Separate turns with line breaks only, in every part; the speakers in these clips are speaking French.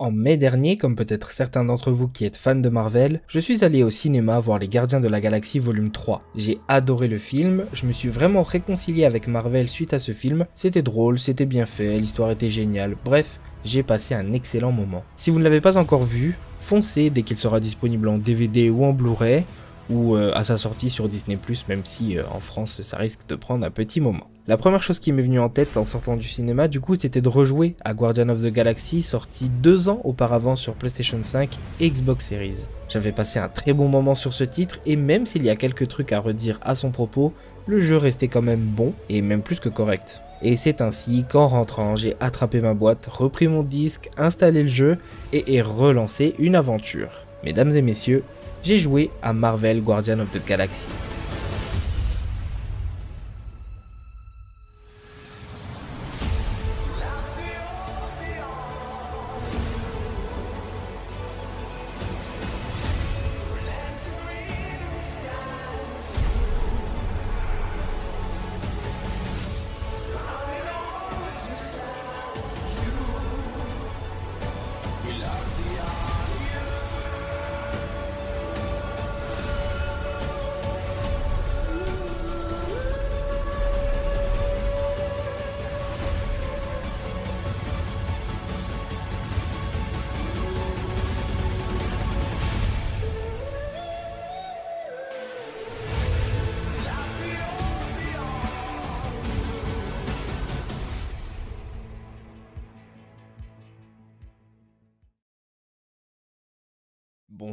En mai dernier, comme peut-être certains d'entre vous qui êtes fans de Marvel, je suis allé au cinéma voir Les Gardiens de la Galaxie volume 3. J'ai adoré le film, je me suis vraiment réconcilié avec Marvel suite à ce film, c'était drôle, c'était bien fait, l'histoire était géniale, bref, j'ai passé un excellent moment. Si vous ne l'avez pas encore vu, foncez dès qu'il sera disponible en DVD ou en Blu-ray, ou euh, à sa sortie sur Disney+, même si euh, en France ça risque de prendre un petit moment. La première chose qui m'est venue en tête en sortant du cinéma, du coup, c'était de rejouer à Guardian of the Galaxy, sorti deux ans auparavant sur PlayStation 5 et Xbox Series. J'avais passé un très bon moment sur ce titre, et même s'il y a quelques trucs à redire à son propos, le jeu restait quand même bon, et même plus que correct. Et c'est ainsi qu'en rentrant, j'ai attrapé ma boîte, repris mon disque, installé le jeu, et ai relancé une aventure. Mesdames et messieurs, j'ai joué à Marvel Guardian of the Galaxy.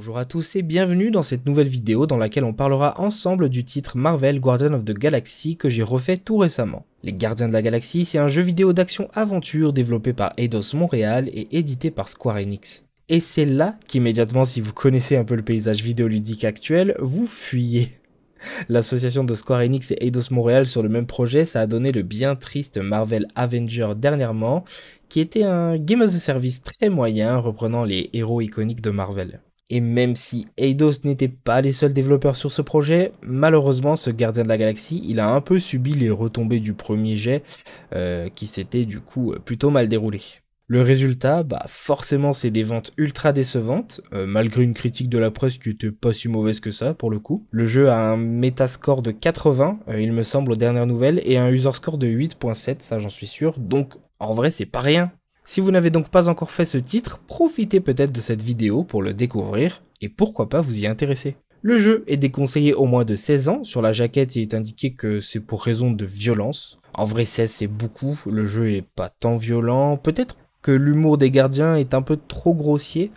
Bonjour à tous et bienvenue dans cette nouvelle vidéo dans laquelle on parlera ensemble du titre Marvel Guardian of the Galaxy que j'ai refait tout récemment. Les Gardiens de la Galaxie, c'est un jeu vidéo d'action-aventure développé par Eidos Montréal et édité par Square Enix. Et c'est là qu'immédiatement, si vous connaissez un peu le paysage vidéoludique actuel, vous fuyez. L'association de Square Enix et Eidos Montréal sur le même projet, ça a donné le bien triste Marvel Avenger dernièrement, qui était un game as a service très moyen reprenant les héros iconiques de Marvel. Et même si Eidos n'était pas les seuls développeurs sur ce projet, malheureusement ce gardien de la galaxie, il a un peu subi les retombées du premier jet, euh, qui s'était du coup plutôt mal déroulé. Le résultat, bah forcément c'est des ventes ultra décevantes, euh, malgré une critique de la presse qui était pas si mauvaise que ça pour le coup. Le jeu a un metascore de 80, euh, il me semble aux dernières nouvelles, et un user score de 8.7, ça j'en suis sûr, donc en vrai c'est pas rien. Si vous n'avez donc pas encore fait ce titre, profitez peut-être de cette vidéo pour le découvrir et pourquoi pas vous y intéresser. Le jeu est déconseillé au moins de 16 ans, sur la jaquette il est indiqué que c'est pour raison de violence. En vrai 16 c'est beaucoup, le jeu est pas tant violent, peut-être que l'humour des gardiens est un peu trop grossier,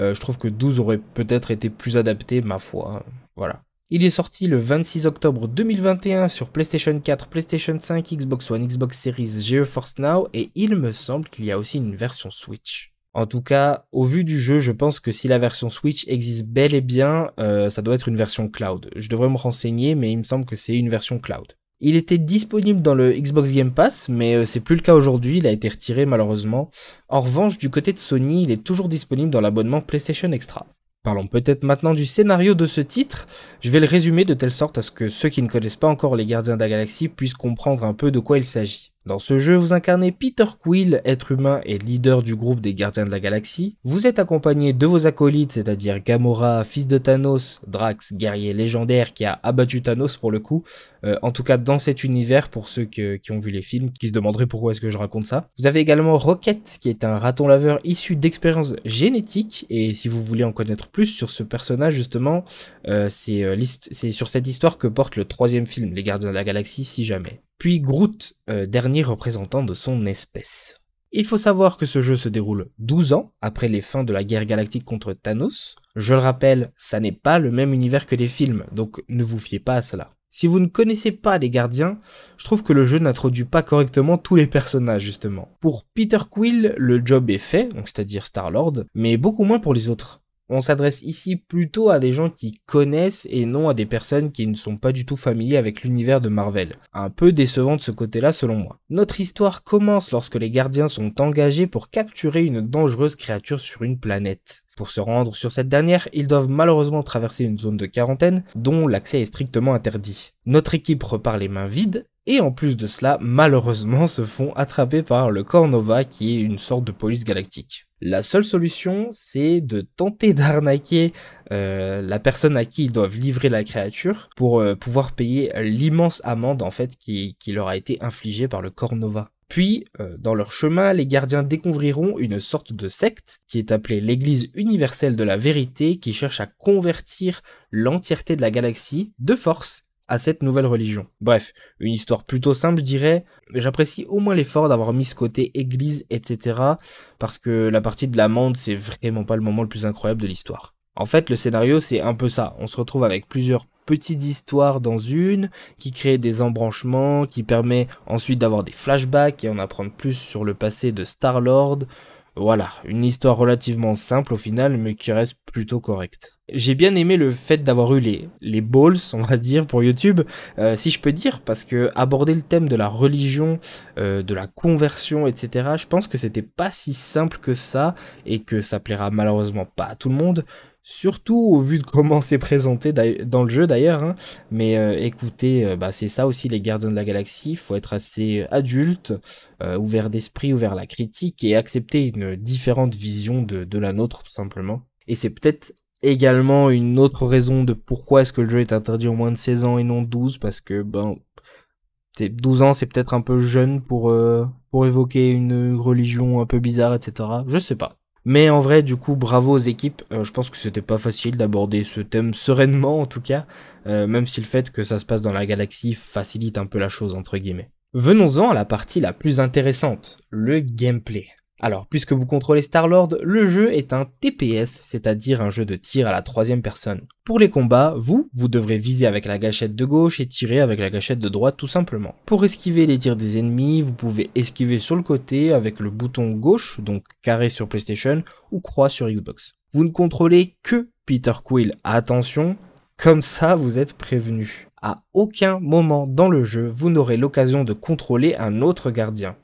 euh, je trouve que 12 aurait peut-être été plus adapté, ma foi, voilà. Il est sorti le 26 octobre 2021 sur PlayStation 4, PlayStation 5, Xbox One, Xbox Series, GeForce Now et il me semble qu'il y a aussi une version Switch. En tout cas, au vu du jeu, je pense que si la version Switch existe bel et bien, euh, ça doit être une version cloud. Je devrais me renseigner, mais il me semble que c'est une version cloud. Il était disponible dans le Xbox Game Pass, mais euh, c'est plus le cas aujourd'hui, il a été retiré malheureusement. En revanche, du côté de Sony, il est toujours disponible dans l'abonnement PlayStation Extra. Parlons peut-être maintenant du scénario de ce titre. Je vais le résumer de telle sorte à ce que ceux qui ne connaissent pas encore les Gardiens de la Galaxie puissent comprendre un peu de quoi il s'agit. Dans ce jeu, vous incarnez Peter Quill, être humain et leader du groupe des Gardiens de la Galaxie. Vous êtes accompagné de vos acolytes, c'est-à-dire Gamora, fils de Thanos, Drax, guerrier légendaire qui a abattu Thanos pour le coup, euh, en tout cas dans cet univers pour ceux qui ont vu les films, qui se demanderaient pourquoi est-ce que je raconte ça. Vous avez également Rocket, qui est un raton laveur issu d'expériences génétiques, et si vous voulez en connaître plus sur ce personnage justement, euh, euh, c'est sur cette histoire que porte le troisième film, Les Gardiens de la Galaxie, si jamais puis Groot, euh, dernier représentant de son espèce. Il faut savoir que ce jeu se déroule 12 ans après les fins de la guerre galactique contre Thanos. Je le rappelle, ça n'est pas le même univers que les films, donc ne vous fiez pas à cela. Si vous ne connaissez pas les gardiens, je trouve que le jeu n'introduit pas correctement tous les personnages justement. Pour Peter Quill, le job est fait, c'est-à-dire Star-Lord, mais beaucoup moins pour les autres. On s'adresse ici plutôt à des gens qui connaissent et non à des personnes qui ne sont pas du tout familiers avec l'univers de Marvel. Un peu décevant de ce côté-là selon moi. Notre histoire commence lorsque les gardiens sont engagés pour capturer une dangereuse créature sur une planète. Pour se rendre sur cette dernière, ils doivent malheureusement traverser une zone de quarantaine dont l'accès est strictement interdit. Notre équipe repart les mains vides et en plus de cela, malheureusement, se font attraper par le Corps Nova qui est une sorte de police galactique. La seule solution, c'est de tenter d'arnaquer euh, la personne à qui ils doivent livrer la créature pour euh, pouvoir payer l'immense amende en fait qui, leur a été infligée par le Cornova. Puis, euh, dans leur chemin, les gardiens découvriront une sorte de secte qui est appelée l'Église universelle de la vérité qui cherche à convertir l'entièreté de la galaxie de force à cette nouvelle religion. Bref, une histoire plutôt simple, je dirais. J'apprécie au moins l'effort d'avoir mis ce côté église, etc. Parce que la partie de l'amende, c'est vraiment pas le moment le plus incroyable de l'histoire. En fait, le scénario, c'est un peu ça. On se retrouve avec plusieurs petites histoires dans une, qui crée des embranchements, qui permet ensuite d'avoir des flashbacks et en apprendre plus sur le passé de Star-Lord. Voilà, une histoire relativement simple au final, mais qui reste plutôt correcte. J'ai bien aimé le fait d'avoir eu les, les balls, on va dire, pour YouTube, euh, si je peux dire, parce que aborder le thème de la religion, euh, de la conversion, etc., je pense que c'était pas si simple que ça, et que ça plaira malheureusement pas à tout le monde, surtout au vu de comment c'est présenté dans le jeu d'ailleurs. Hein. Mais euh, écoutez, bah, c'est ça aussi les gardiens de la galaxie, il faut être assez adulte, ouvert d'esprit, ouvert à la critique, et accepter une différente vision de, de la nôtre tout simplement. Et c'est peut-être également une autre raison de pourquoi est-ce que le jeu est interdit au moins de 16 ans et non 12, parce que ben 12 ans c'est peut-être un peu jeune pour, euh, pour évoquer une religion un peu bizarre, etc. Je sais pas. Mais en vrai, du coup, bravo aux équipes. Euh, je pense que c'était pas facile d'aborder ce thème sereinement, en tout cas, euh, même si le fait que ça se passe dans la galaxie facilite un peu la chose, entre guillemets. Venons-en à la partie la plus intéressante, le gameplay. Alors, puisque vous contrôlez Star-Lord, le jeu est un TPS, c'est-à-dire un jeu de tir à la troisième personne. Pour les combats, vous, vous devrez viser avec la gâchette de gauche et tirer avec la gâchette de droite tout simplement. Pour esquiver les tirs des ennemis, vous pouvez esquiver sur le côté avec le bouton gauche, donc carré sur PlayStation, ou croix sur Xbox. Vous ne contrôlez que Peter Quill, attention, comme ça vous êtes prévenu. À aucun moment dans le jeu, vous n'aurez l'occasion de contrôler un autre gardien.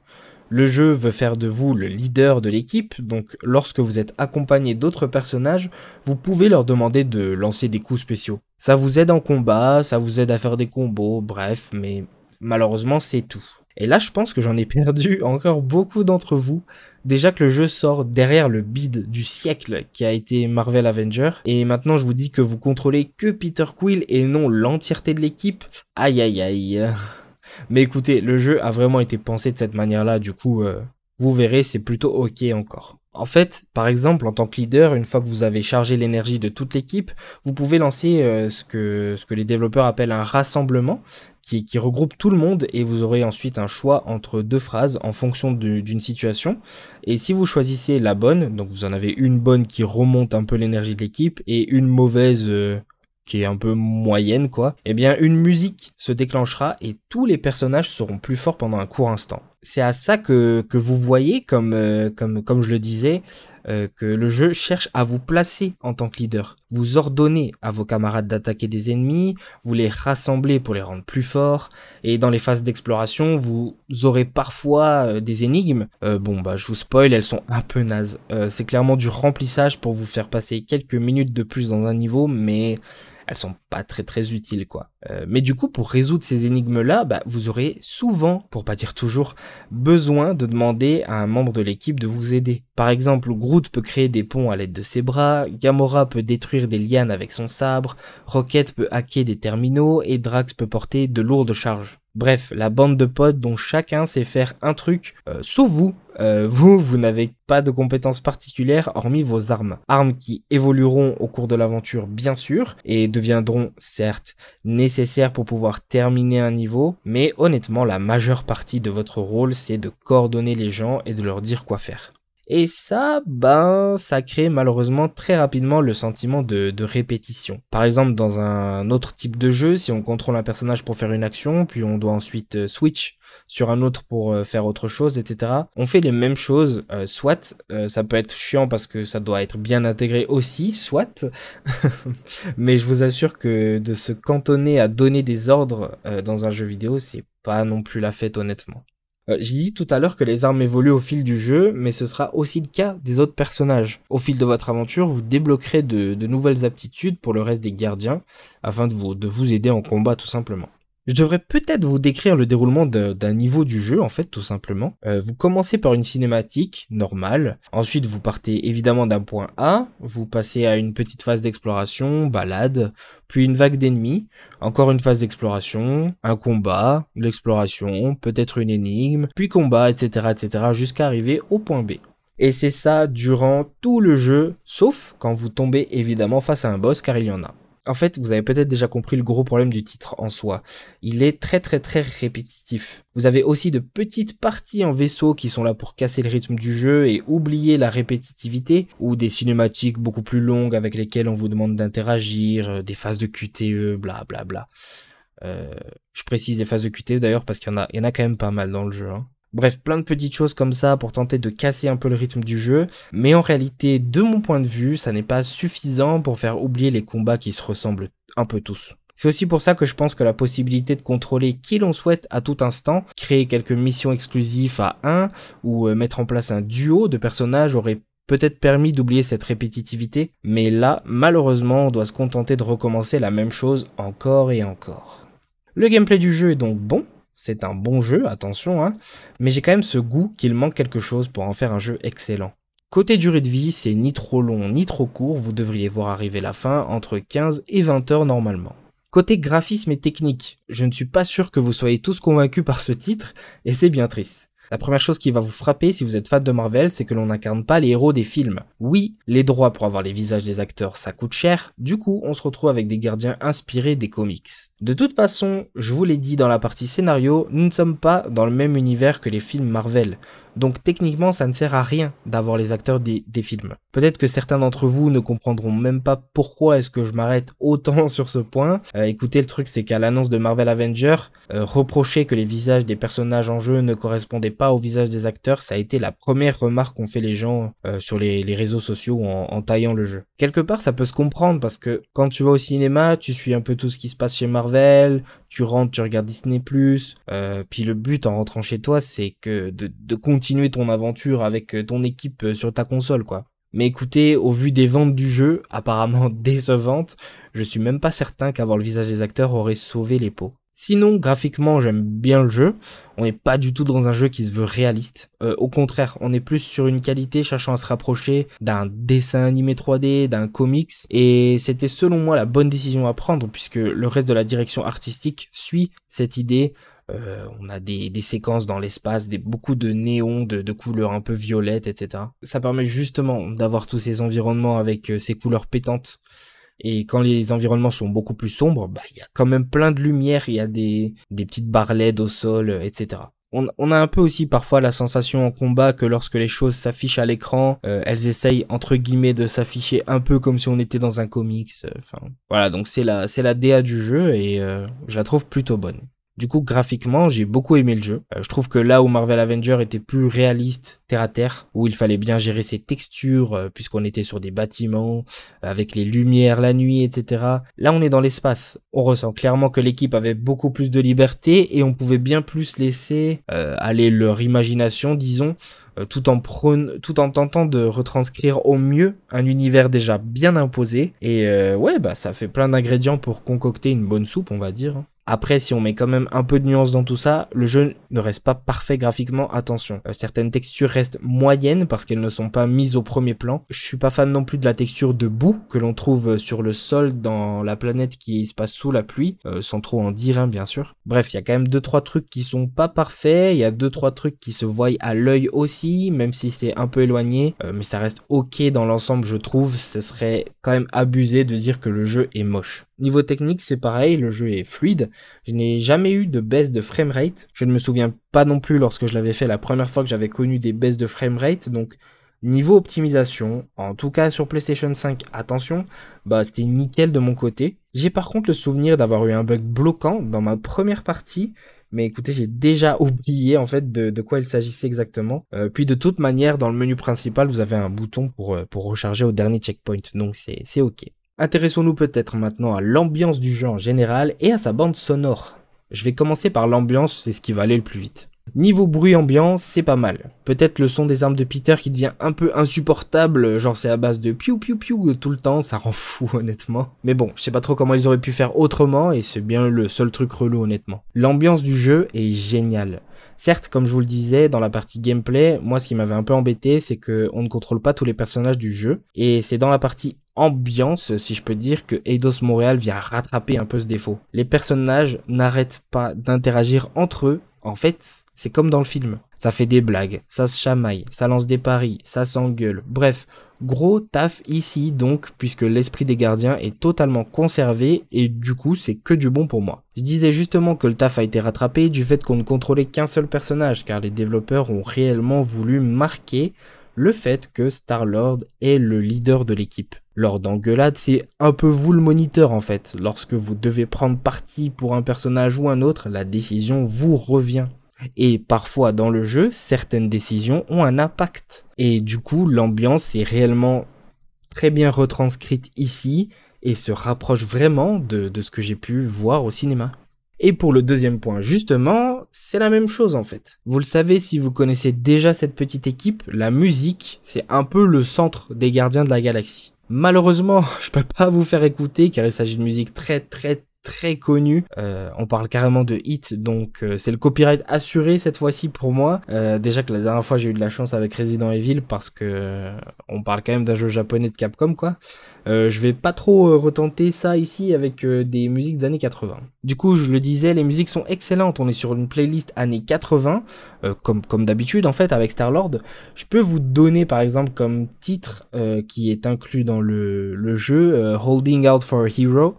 Le jeu veut faire de vous le leader de l'équipe, donc lorsque vous êtes accompagné d'autres personnages, vous pouvez leur demander de lancer des coups spéciaux. Ça vous aide en combat, ça vous aide à faire des combos, bref, mais malheureusement c'est tout. Et là je pense que j'en ai perdu encore beaucoup d'entre vous. Déjà que le jeu sort derrière le bid du siècle qui a été Marvel Avenger, et maintenant je vous dis que vous contrôlez que Peter Quill et non l'entièreté de l'équipe. Aïe aïe aïe. Mais écoutez, le jeu a vraiment été pensé de cette manière-là, du coup, euh, vous verrez, c'est plutôt ok encore. En fait, par exemple, en tant que leader, une fois que vous avez chargé l'énergie de toute l'équipe, vous pouvez lancer euh, ce, que, ce que les développeurs appellent un rassemblement, qui, regroupe tout le monde et vous aurez ensuite un choix entre deux phrases en fonction d'une situation. Et si vous choisissez la bonne, donc vous en avez une bonne qui remonte un peu l'énergie de l'équipe et une mauvaise euh, qui est un peu moyenne quoi, eh bien une musique se déclenchera et tous les personnages seront plus forts pendant un court instant. C'est à ça que, que vous voyez, comme, euh, je le disais, euh, que le jeu cherche à vous placer en tant que leader. Vous ordonnez à vos camarades d'attaquer des ennemis, vous les rassemblez pour les rendre plus forts, et dans les phases d'exploration, vous aurez parfois euh, des énigmes. bon bah je vous spoil, elles sont un peu nazes. C'est clairement du remplissage pour vous faire passer quelques minutes de plus dans un niveau, mais elles sont pas très très utiles quoi. Euh, mais du coup pour résoudre ces énigmes là, bah, vous aurez souvent, pour pas dire toujours, besoin de demander à un membre de l'équipe de vous aider. Par exemple, Groot peut créer des ponts à l'aide de ses bras, Gamora peut détruire des lianes avec son sabre, Rocket peut hacker des terminaux et Drax peut porter de lourdes charges. Bref, la bande de potes dont chacun sait faire un truc, euh, sauf vous. Euh, vous, vous n'avez pas de compétences particulières hormis vos armes. Armes qui évolueront au cours de l'aventure bien sûr, et deviendront certes nécessaires pour pouvoir terminer un niveau, mais honnêtement la majeure partie de votre rôle c'est de coordonner les gens et de leur dire quoi faire. Et ça, ben, ça crée malheureusement très rapidement le sentiment de, répétition. Par exemple, dans un autre type de jeu, si on contrôle un personnage pour faire une action, puis on doit ensuite euh, switch sur un autre pour euh, faire autre chose, etc. On fait les mêmes choses, euh, soit ça peut être chiant parce que ça doit être bien intégré aussi, soit, mais je vous assure que de se cantonner à donner des ordres dans un jeu vidéo, c'est pas non plus la fête honnêtement. Euh, j'ai dit tout à l'heure que les armes évoluent au fil du jeu, mais ce sera aussi le cas des autres personnages. Au fil de votre aventure, vous débloquerez de, nouvelles aptitudes pour le reste des gardiens, afin de vous, de vous aider en combat tout simplement. Je devrais peut-être vous décrire le déroulement d'un niveau du jeu, en fait, tout simplement. Euh, vous commencez par une cinématique normale. Ensuite, vous partez évidemment d'un point A. Vous passez à une petite phase d'exploration, balade, puis une vague d'ennemis. Encore une phase d'exploration, un combat, l'exploration, peut-être une énigme, puis combat, etc., etc., jusqu'à arriver au point B. Et c'est ça durant tout le jeu, sauf quand vous tombez évidemment face à un boss, car il y en a. En fait, vous avez peut-être déjà compris le gros problème du titre en soi. Il est très très très répétitif. Vous avez aussi de petites parties en vaisseau qui sont là pour casser le rythme du jeu et oublier la répétitivité, ou des cinématiques beaucoup plus longues avec lesquelles on vous demande d'interagir, euh, des phases de QTE, bla bla bla. Euh, je précise les phases de QTE d'ailleurs parce qu'il y, en a, y en a quand même pas mal dans le jeu. Hein. Bref, plein de petites choses comme ça pour tenter de casser un peu le rythme du jeu, mais en réalité, de mon point de vue, ça n'est pas suffisant pour faire oublier les combats qui se ressemblent un peu tous. C'est aussi pour ça que je pense que la possibilité de contrôler qui l'on souhaite à tout instant, créer quelques missions exclusives à un, ou euh, mettre en place un duo de personnages aurait peut-être permis d'oublier cette répétitivité, mais là, malheureusement, on doit se contenter de recommencer la même chose encore et encore. Le gameplay du jeu est donc bon, c'est un bon jeu, attention, hein, mais j'ai quand même ce goût qu'il manque quelque chose pour en faire un jeu excellent. Côté durée de vie, c'est ni trop long ni trop court, vous devriez voir arriver la fin entre 15 et 20 heures normalement. Côté graphisme et technique, je ne suis pas sûr que vous soyez tous convaincus par ce titre, et c'est bien triste. La première chose qui va vous frapper si vous êtes fan de Marvel, c'est que l'on n'incarne pas les héros des films. Oui, les droits pour avoir les visages des acteurs, ça coûte cher, du coup on se retrouve avec des gardiens inspirés des comics. De toute façon, je vous l'ai dit dans la partie scénario, nous ne sommes pas dans le même univers que les films Marvel. Donc techniquement, ça ne sert à rien d'avoir les acteurs des, films. Peut-être que certains d'entre vous ne comprendront même pas pourquoi est-ce que je m'arrête autant sur ce point. Euh, écoutez, le truc c'est qu'à l'annonce de Marvel Avenger, euh, reprocher que les visages des personnages en jeu ne correspondaient pas au visage des acteurs, ça a été la première remarque qu'ont fait les gens euh, sur les, réseaux sociaux en, taillant le jeu. Quelque part, ça peut se comprendre parce que quand tu vas au cinéma, tu suis un peu tout ce qui se passe chez Marvel, tu rentres, tu regardes Disney+, puis le but en rentrant chez toi, c'est que de, continuer ton aventure avec euh, ton équipe euh, sur ta console, quoi. Mais écoutez, au vu des ventes du jeu, apparemment décevantes, je suis même pas certain qu'avoir le visage des acteurs aurait sauvé les pots. Sinon, graphiquement, j'aime bien le jeu. On n'est pas du tout dans un jeu qui se veut réaliste. Euh, au contraire, on est plus sur une qualité cherchant à se rapprocher d'un dessin animé 3D, d'un comics. Et c'était selon moi la bonne décision à prendre puisque le reste de la direction artistique suit cette idée. Euh, on a des, séquences dans l'espace, des, beaucoup de néons, de, couleurs un peu violettes, etc. Ça permet justement d'avoir tous ces environnements avec euh, ces couleurs pétantes. Et quand les environnements sont beaucoup plus sombres, bah, il y a quand même plein de lumière, il y a des, des petites barres LED au sol, etc. On, a un peu aussi parfois la sensation en combat que lorsque les choses s'affichent à l'écran, euh, elles essayent entre guillemets de s'afficher un peu comme si on était dans un comics. Euh, enfin, voilà, donc c'est la, c'est la DA du jeu et euh, je la trouve plutôt bonne. Du coup, graphiquement, j'ai beaucoup aimé le jeu. Euh, je trouve que là où Marvel Avenger était plus réaliste, terre à terre, où il fallait bien gérer ses textures, euh, puisqu'on était sur des bâtiments, euh, avec les lumières la nuit, etc. Là, on est dans l'espace. On ressent clairement que l'équipe avait beaucoup plus de liberté et on pouvait bien plus laisser aller leur imagination, disons, tout en tout en tentant de retranscrire au mieux un univers déjà bien imposé. Et ouais, bah ça fait plein d'ingrédients pour concocter une bonne soupe, on va dire. Après, si on met quand même un peu de nuance dans tout ça, le jeu ne reste pas parfait graphiquement, attention. Euh, certaines textures restent moyennes parce qu'elles ne sont pas mises au premier plan. Je suis pas fan non plus de la texture de boue que l'on trouve sur le sol dans la planète qui se passe sous la pluie, euh, sans trop en dire, hein, bien sûr. Bref, il y a quand même deux trois trucs qui sont pas parfaits, il y a deux trois trucs qui se voient à l'œil aussi, même si c'est un peu éloigné, euh, mais ça reste ok dans l'ensemble, je trouve. Ce serait quand même abusé de dire que le jeu est moche. Niveau technique, c'est pareil, le jeu est fluide. Je n'ai jamais eu de baisse de framerate. Je ne me souviens pas non plus lorsque je l'avais fait la première fois que j'avais connu des baisses de framerate. Donc, niveau optimisation, en tout cas sur PlayStation 5, attention, bah c'était nickel de mon côté. J'ai par contre le souvenir d'avoir eu un bug bloquant dans ma première partie. Mais écoutez, j'ai déjà oublié en fait de, quoi il s'agissait exactement. Euh, puis de toute manière, dans le menu principal, vous avez un bouton pour, euh, pour recharger au dernier checkpoint. Donc c'est ok. Intéressons-nous peut-être maintenant à l'ambiance du jeu en général et à sa bande sonore. Je vais commencer par l'ambiance, c'est ce qui va aller le plus vite. Niveau bruit ambiant, c'est pas mal. Peut-être le son des armes de Peter qui devient un peu insupportable, genre c'est à base de piou piou piou tout le temps, ça rend fou honnêtement. Mais bon, je sais pas trop comment ils auraient pu faire autrement et c'est bien le seul truc relou honnêtement. L'ambiance du jeu est géniale. Certes, comme je vous le disais, dans la partie gameplay, moi ce qui m'avait un peu embêté, c'est que on ne contrôle pas tous les personnages du jeu. Et c'est dans la partie ambiance, si je peux dire, que Eidos Montréal vient rattraper un peu ce défaut. Les personnages n'arrêtent pas d'interagir entre eux. En fait, c'est comme dans le film. Ça fait des blagues, ça se chamaille, ça lance des paris, ça s'engueule. Bref, Gros taf ici donc, puisque l'esprit des gardiens est totalement conservé et du coup c'est que du bon pour moi. Je disais justement que le taf a été rattrapé du fait qu'on ne contrôlait qu'un seul personnage, car les développeurs ont réellement voulu marquer le fait que Star-Lord est le leader de l'équipe. Lors d'engueulade, c'est un peu vous le moniteur en fait. Lorsque vous devez prendre parti pour un personnage ou un autre, la décision vous revient. Et parfois dans le jeu, certaines décisions ont un impact. Et du coup, l'ambiance est réellement très bien retranscrite ici et se rapproche vraiment de, ce que j'ai pu voir au cinéma. Et pour le deuxième point, justement, c'est la même chose en fait. Vous le savez si vous connaissez déjà cette petite équipe, la musique, c'est un peu le centre des gardiens de la galaxie. Malheureusement, je peux pas vous faire écouter car il s'agit de musique très très très connu. Euh, on parle carrément de hit, donc euh, c'est le copyright assuré cette fois-ci pour moi. Euh, déjà que la dernière fois j'ai eu de la chance avec Resident Evil parce que on parle quand même d'un jeu japonais de Capcom quoi. Je vais pas trop retenter ça ici avec des musiques des années 80. Du coup, je le disais, les musiques sont excellentes. On est sur une playlist années 80, comme, comme d'habitude en fait avec Star-Lord. Je peux vous donner par exemple comme titre qui est inclus dans le, le jeu Holding Out for a Hero.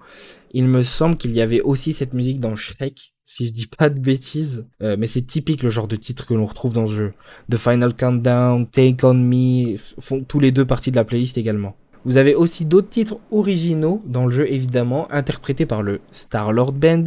Il me semble qu'il y avait aussi cette musique dans Shrek, si je dis pas de bêtises. Euh, mais c'est typique le genre de titre que l'on retrouve dans ce jeu. The Final Countdown, Take On Me, font tous les deux parties de la playlist également. Vous avez aussi d'autres titres originaux dans le jeu évidemment, interprétés par le Star-Lord Band.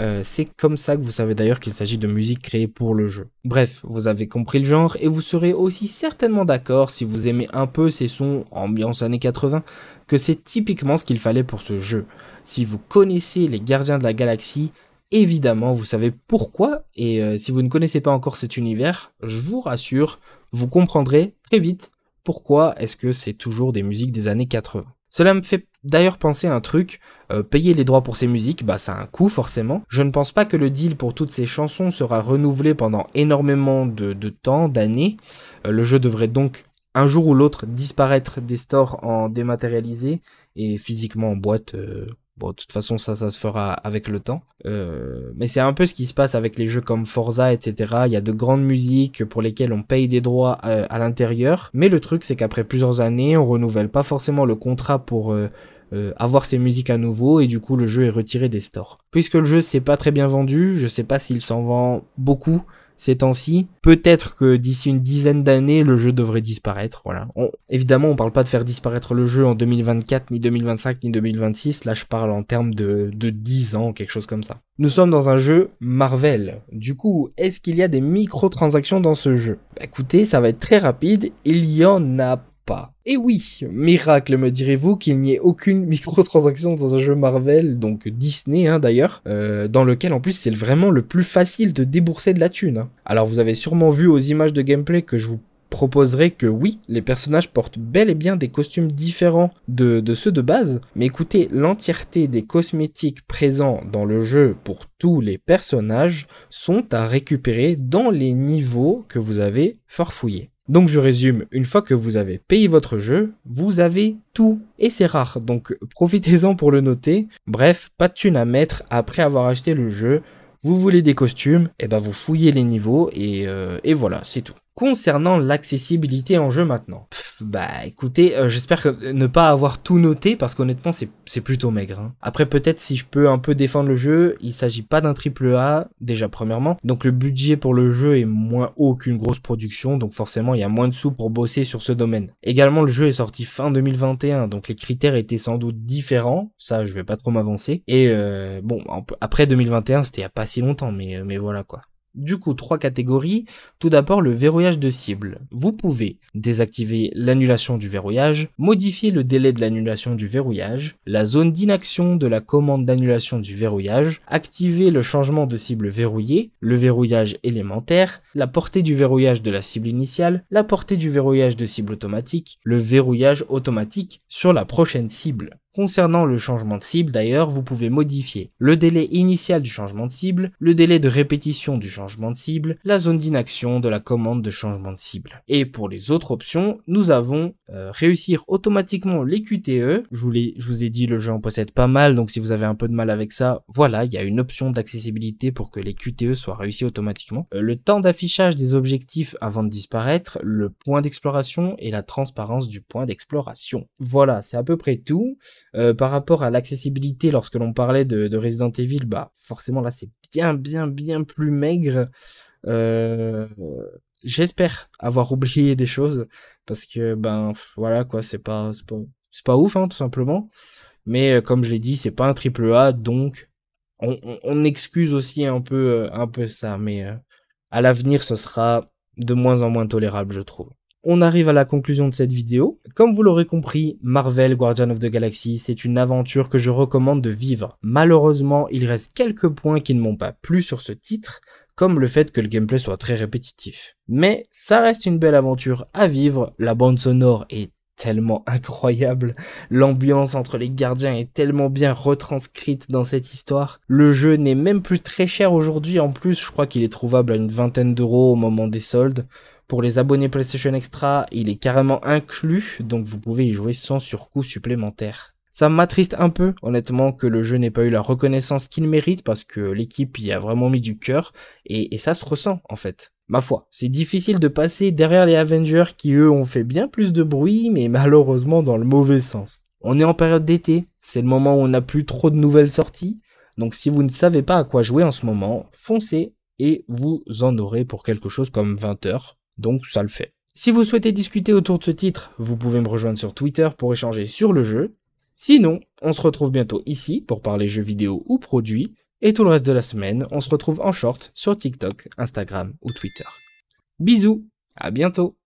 Euh, c'est comme ça que vous savez d'ailleurs qu'il s'agit de musique créée pour le jeu. Bref, vous avez compris le genre et vous serez aussi certainement d'accord si vous aimez un peu ces sons ambiance années 80 que c'est typiquement ce qu'il fallait pour ce jeu. Si vous connaissez les gardiens de la galaxie, évidemment vous savez pourquoi et euh, si vous ne connaissez pas encore cet univers, je vous rassure, vous comprendrez très vite pourquoi est-ce que c'est toujours des musiques des années 80. Cela me fait d'ailleurs penser à un truc, euh, payer les droits pour ces musiques, bah ça a un coût forcément. Je ne pense pas que le deal pour toutes ces chansons sera renouvelé pendant énormément de, temps, d'années. Euh, le jeu devrait donc un jour ou l'autre disparaître des stores en dématérialisé et physiquement en boîte. Euh, bon, de toute façon, ça, ça se fera avec le temps. Euh, mais c'est un peu ce qui se passe avec les jeux comme Forza, etc. Il y a de grandes musiques pour lesquelles on paye des droits euh, à l'intérieur. Mais le truc, c'est qu'après plusieurs années, on renouvelle pas forcément le contrat pour avoir ces musiques à nouveau et du coup le jeu est retiré des stores. Puisque le jeu s'est pas très bien vendu, je sais pas s'il s'en vend beaucoup ces temps-ci. Peut-être que d'ici une dizaine d'années, le jeu devrait disparaître. Voilà. évidemment, on parle pas de faire disparaître le jeu en 2024, ni 2025, ni 2026. Là, je parle en termes de, de 10 ans, quelque chose comme ça. Nous sommes dans un jeu Marvel. Du coup, est-ce qu'il y a des microtransactions dans ce jeu? Bah, Écoutez, ça va être très rapide. Il y en a Et oui, miracle me direz-vous qu'il n'y ait aucune microtransaction dans un jeu Marvel, donc Disney hein, d'ailleurs, euh, dans lequel en plus c'est vraiment le plus facile de débourser de la thune. Hein. Alors vous avez sûrement vu aux images de gameplay que je vous proposerai que oui, les personnages portent bel et bien des costumes différents de, de ceux de base, mais écoutez, l'entièreté des cosmétiques présents dans le jeu pour tous les personnages sont à récupérer dans les niveaux que vous avez farfouillés. Donc je résume, une fois que vous avez payé votre jeu, vous avez tout. Et c'est rare, donc profitez-en pour le noter. Bref, pas de thune à mettre après avoir acheté le jeu. Vous voulez des costumes, et eh ben vous fouillez les niveaux et, euh, et voilà, c'est tout. Concernant l'accessibilité en jeu maintenant, bah écoutez, euh, j'espère que ne pas avoir tout noté parce qu'honnêtement c'est plutôt maigre. Hein. Après peut-être si je peux un peu défendre le jeu, il s'agit pas d'un triple A déjà premièrement, donc le budget pour le jeu est moins haut qu'une grosse production, donc forcément il y a moins de sous pour bosser sur ce domaine. Également le jeu est sorti fin 2021, donc les critères étaient sans doute différents, ça je vais pas trop m'avancer. Et euh, bon après 2021 c'était il y a pas si longtemps, mais voilà quoi. Du coup, trois catégories. Tout d'abord, le verrouillage de cible. Vous pouvez désactiver l'annulation du verrouillage, modifier le délai de l'annulation du verrouillage, la zone d'inaction de la commande d'annulation du verrouillage, activer le changement de cible verrouillée, le verrouillage élémentaire, la portée du verrouillage de la cible initiale, la portée du verrouillage de cible automatique, le verrouillage automatique sur la prochaine cible. Concernant le changement de cible d'ailleurs, vous pouvez modifier le délai initial du changement de cible, le délai de répétition du changement de cible, la zone d'inaction de la commande de changement de cible. Et pour les autres options, nous avons euh, réussir automatiquement les QTE. Je vous, je vous ai dit, le jeu en possède pas mal, donc si vous avez un peu de mal avec ça, voilà, il y a une option d'accessibilité pour que les QTE soient réussis automatiquement. Euh, le temps d'affichage des objectifs avant de disparaître, le point d'exploration et la transparence du point d'exploration. Voilà, c'est à peu près tout. Euh, par rapport à l'accessibilité, lorsque l'on parlait de, Resident Evil, bah forcément là c'est bien bien bien plus maigre. Euh, j'espère avoir oublié des choses parce que ben voilà quoi, c'est pas c'est pas, pas ouf hein, tout simplement. Mais euh, comme je l'ai dit, c'est pas un triple A, donc on, on, excuse aussi un peu un peu ça. Mais à l'avenir, ce sera de moins en moins tolérable, je trouve on arrive à la conclusion de cette vidéo. Comme vous l'aurez compris, Marvel Guardian of the Galaxy, c'est une aventure que je recommande de vivre. Malheureusement, il reste quelques points qui ne m'ont pas plu sur ce titre, comme le fait que le gameplay soit très répétitif. Mais ça reste une belle aventure à vivre, la bande sonore est tellement incroyable, l'ambiance entre les gardiens est tellement bien retranscrite dans cette histoire. Le jeu n'est même plus très cher aujourd'hui, en plus je crois qu'il est trouvable à une vingtaine d'euros au moment des soldes. Pour les abonnés PlayStation Extra, il est carrément inclus, donc vous pouvez y jouer sans surcoût supplémentaire. Ça m'attriste un peu, honnêtement, que le jeu n'ait pas eu la reconnaissance qu'il mérite parce que l'équipe y a vraiment mis du cœur et, ça se ressent en fait. Ma foi, c'est difficile de passer derrière les Avengers qui eux ont fait bien plus de bruit, mais malheureusement dans le mauvais sens. On est en période d'été, c'est le moment où on n'a plus trop de nouvelles sorties, donc si vous ne savez pas à quoi jouer en ce moment, foncez et vous en aurez pour quelque chose comme 20 heures donc ça le fait. Si vous souhaitez discuter autour de ce titre, vous pouvez me rejoindre sur Twitter pour échanger sur le jeu. Sinon, on se retrouve bientôt ici pour parler jeux vidéo ou produits, et tout le reste de la semaine, on se retrouve en short sur TikTok, Instagram ou Twitter. Bisous, à bientôt